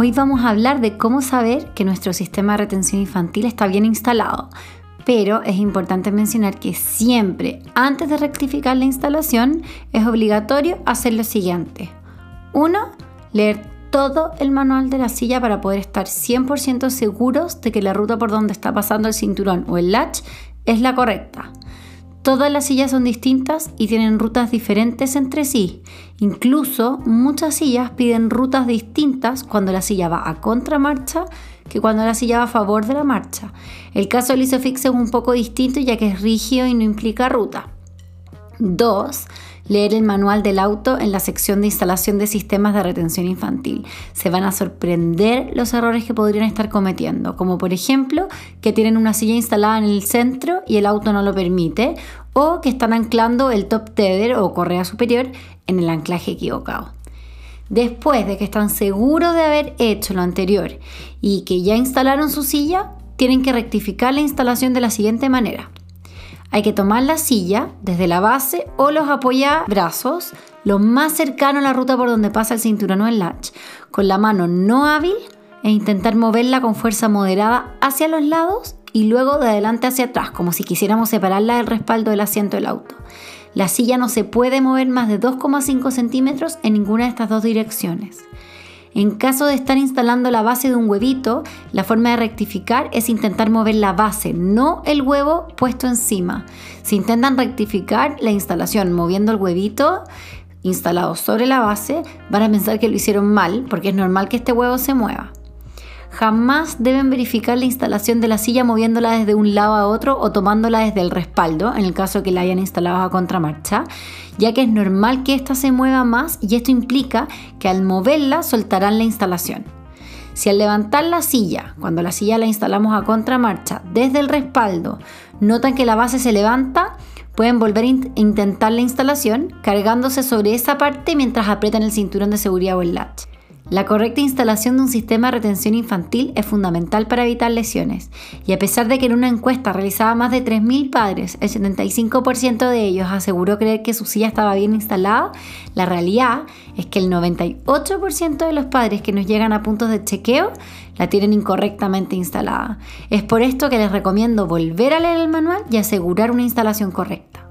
Hoy vamos a hablar de cómo saber que nuestro sistema de retención infantil está bien instalado, pero es importante mencionar que siempre antes de rectificar la instalación es obligatorio hacer lo siguiente. Uno, leer todo el manual de la silla para poder estar 100% seguros de que la ruta por donde está pasando el cinturón o el latch es la correcta. Todas las sillas son distintas y tienen rutas diferentes entre sí. Incluso muchas sillas piden rutas distintas cuando la silla va a contramarcha que cuando la silla va a favor de la marcha. El caso del Isofix es un poco distinto ya que es rígido y no implica ruta. 2 leer el manual del auto en la sección de instalación de sistemas de retención infantil. Se van a sorprender los errores que podrían estar cometiendo, como por ejemplo que tienen una silla instalada en el centro y el auto no lo permite, o que están anclando el top tether o correa superior en el anclaje equivocado. Después de que están seguros de haber hecho lo anterior y que ya instalaron su silla, tienen que rectificar la instalación de la siguiente manera. Hay que tomar la silla desde la base o los apoyabrazos lo más cercano a la ruta por donde pasa el cinturón o el latch, con la mano no hábil e intentar moverla con fuerza moderada hacia los lados y luego de adelante hacia atrás, como si quisiéramos separarla del respaldo del asiento del auto. La silla no se puede mover más de 2,5 centímetros en ninguna de estas dos direcciones. En caso de estar instalando la base de un huevito, la forma de rectificar es intentar mover la base, no el huevo puesto encima. Si intentan rectificar la instalación moviendo el huevito instalado sobre la base, van a pensar que lo hicieron mal porque es normal que este huevo se mueva. Jamás deben verificar la instalación de la silla moviéndola desde un lado a otro o tomándola desde el respaldo, en el caso que la hayan instalado a contramarcha, ya que es normal que ésta se mueva más y esto implica que al moverla soltarán la instalación. Si al levantar la silla, cuando la silla la instalamos a contramarcha, desde el respaldo, notan que la base se levanta, pueden volver a intentar la instalación cargándose sobre esa parte mientras aprietan el cinturón de seguridad o el latch. La correcta instalación de un sistema de retención infantil es fundamental para evitar lesiones, y a pesar de que en una encuesta realizada a más de 3.000 padres, el 75% de ellos aseguró creer que su silla estaba bien instalada, la realidad es que el 98% de los padres que nos llegan a puntos de chequeo la tienen incorrectamente instalada. Es por esto que les recomiendo volver a leer el manual y asegurar una instalación correcta.